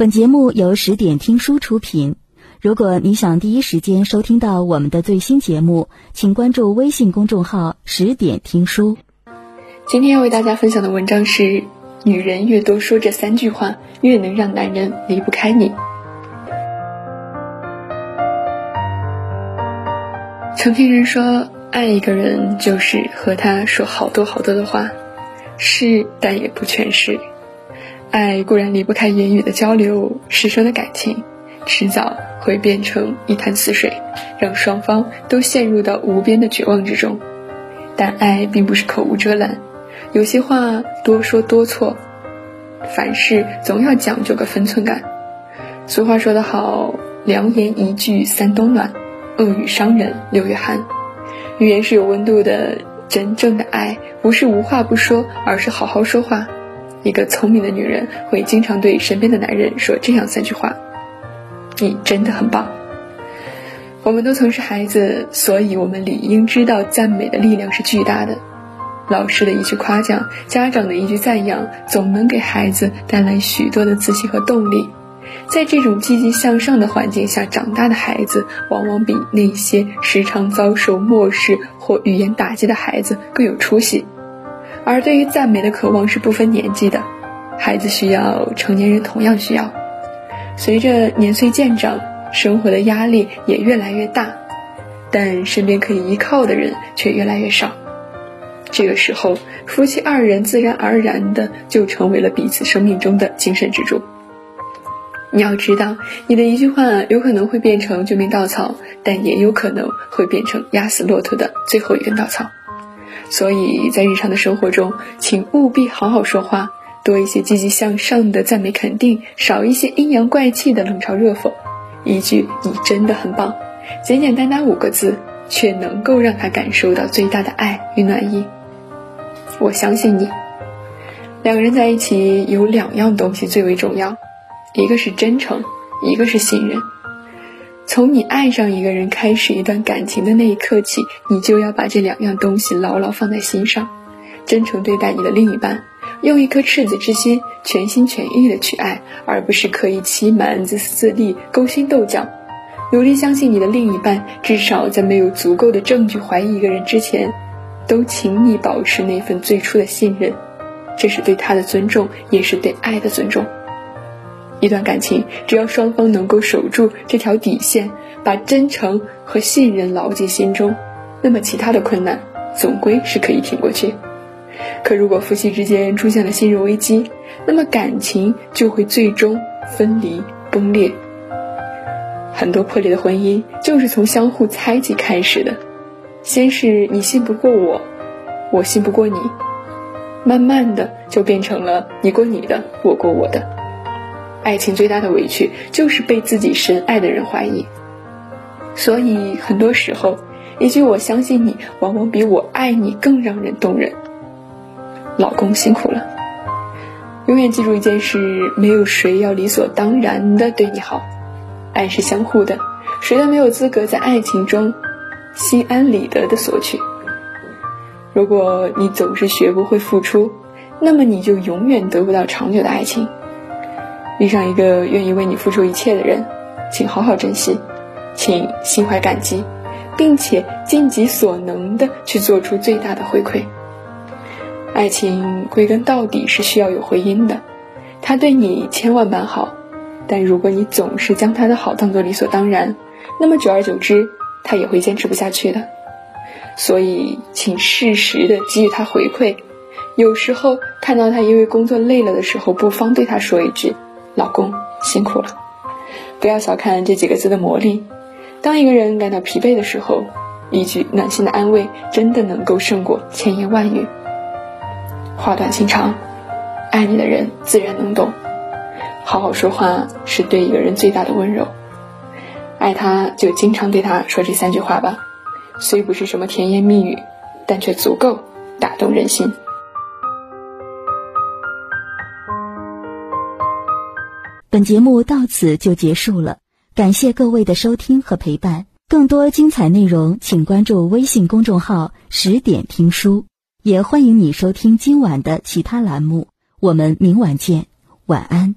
本节目由十点听书出品。如果你想第一时间收听到我们的最新节目，请关注微信公众号“十点听书”。今天要为大家分享的文章是：女人越多说这三句话，越能让男人离不开你。曾听人说，爱一个人就是和他说好多好多的话，是，但也不全是。爱固然离不开言语的交流，师生的感情，迟早会变成一潭死水，让双方都陷入到无边的绝望之中。但爱并不是口无遮拦，有些话多说多错，凡事总要讲究个分寸感。俗话说得好，良言一句三冬暖，恶语伤人六月寒。语言是有温度的，真正的爱不是无话不说，而是好好说话。一个聪明的女人会经常对身边的男人说这样三句话：“你真的很棒。”我们都曾是孩子，所以我们理应知道赞美的力量是巨大的。老师的一句夸奖，家长的一句赞扬，总能给孩子带来许多的自信和动力。在这种积极向上的环境下长大的孩子，往往比那些时常遭受漠视或语言打击的孩子更有出息。而对于赞美的渴望是不分年纪的，孩子需要，成年人同样需要。随着年岁渐长，生活的压力也越来越大，但身边可以依靠的人却越来越少。这个时候，夫妻二人自然而然的就成为了彼此生命中的精神支柱。你要知道，你的一句话有可能会变成救命稻草，但也有可能会变成压死骆驼的最后一根稻草。所以在日常的生活中，请务必好好说话，多一些积极向上的赞美肯定，少一些阴阳怪气的冷嘲热讽。一句“你真的很棒”，简简单单五个字，却能够让他感受到最大的爱与暖意。我相信你。两个人在一起有两样东西最为重要，一个是真诚，一个是信任。从你爱上一个人开始一段感情的那一刻起，你就要把这两样东西牢牢放在心上，真诚对待你的另一半，用一颗赤子之心，全心全意的去爱，而不是刻意欺瞒、自私自利、勾心斗角。努力相信你的另一半，至少在没有足够的证据怀疑一个人之前，都请你保持那份最初的信任，这是对他的尊重，也是对爱的尊重。一段感情，只要双方能够守住这条底线，把真诚和信任牢记心中，那么其他的困难总归是可以挺过去。可如果夫妻之间出现了信任危机，那么感情就会最终分离崩裂。很多破裂的婚姻就是从相互猜忌开始的，先是你信不过我，我信不过你，慢慢的就变成了你过你的，我过我的。爱情最大的委屈就是被自己深爱的人怀疑，所以很多时候，一句“我相信你”往往比我爱你更让人动人。老公辛苦了，永远记住一件事：没有谁要理所当然的对你好，爱是相互的，谁都没有资格在爱情中心安理得的索取。如果你总是学不会付出，那么你就永远得不到长久的爱情。遇上一个愿意为你付出一切的人，请好好珍惜，请心怀感激，并且尽己所能的去做出最大的回馈。爱情归根到底是需要有回音的，他对你千万般好，但如果你总是将他的好当做理所当然，那么久而久之，他也会坚持不下去的。所以，请适时的给予他回馈。有时候看到他因为工作累了的时候，不妨对他说一句。老公辛苦了，不要小看这几个字的魔力。当一个人感到疲惫的时候，一句暖心的安慰，真的能够胜过千言万语。话短情长，爱你的人自然能懂。好好说话是对一个人最大的温柔。爱他就经常对他说这三句话吧，虽不是什么甜言蜜语，但却足够打动人心。本节目到此就结束了，感谢各位的收听和陪伴。更多精彩内容，请关注微信公众号“十点听书”，也欢迎你收听今晚的其他栏目。我们明晚见，晚安。